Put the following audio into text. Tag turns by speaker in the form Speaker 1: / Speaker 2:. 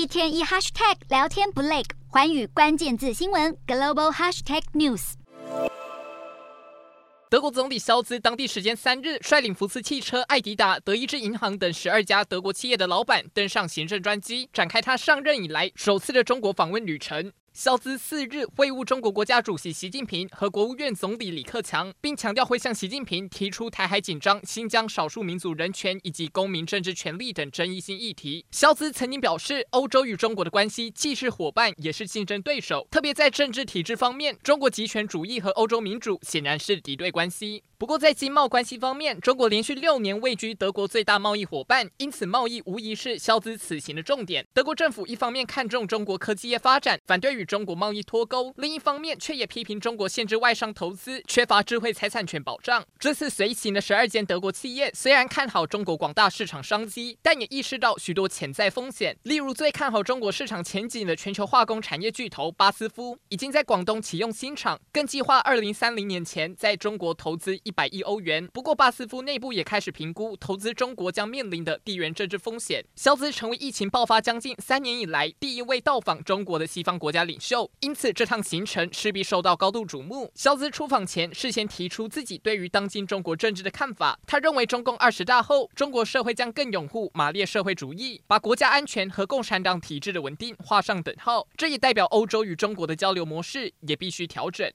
Speaker 1: 一天一 hashtag 聊天不累，环宇关键字新闻 global hashtag news。
Speaker 2: 德国总理肖兹当地时间三日率领福斯汽车、爱迪达、德意志银行等十二家德国企业的老板登上行政专机，展开他上任以来首次的中国访问旅程。肖兹四日会晤中国国家主席习近平和国务院总理李克强，并强调会向习近平提出台海紧张、新疆少数民族人权以及公民政治权利等争议性议题。肖兹曾经表示，欧洲与中国的关系既是伙伴，也是竞争对手，特别在政治体制方面，中国极权主义和欧洲民主显然是敌对关系。不过，在经贸关系方面，中国连续六年位居德国最大贸易伙伴，因此贸易无疑是萧兹此行的重点。德国政府一方面看重中国科技业发展，反对与中国贸易脱钩；另一方面却也批评中国限制外商投资，缺乏智慧财产权保障。这次随行的十二间德国企业虽然看好中国广大市场商机，但也意识到许多潜在风险。例如，最看好中国市场前景的全球化工产业巨头巴斯夫，已经在广东启用新厂，更计划二零三零年前在中国投资一百亿欧元。不过，巴斯夫内部也开始评估投资中国将面临的地缘政治风险。肖兹成为疫情爆发将近三年以来第一位到访中国的西方国家领袖，因此这趟行程势必受到高度瞩目。肖兹出访前事先提出自己对于当今中国政治的看法，他认为中共二十大后，中国社会将更拥护马列社会主义，把国家安全和共产党体制的稳定画上等号。这也代表欧洲与中国的交流模式也必须调整。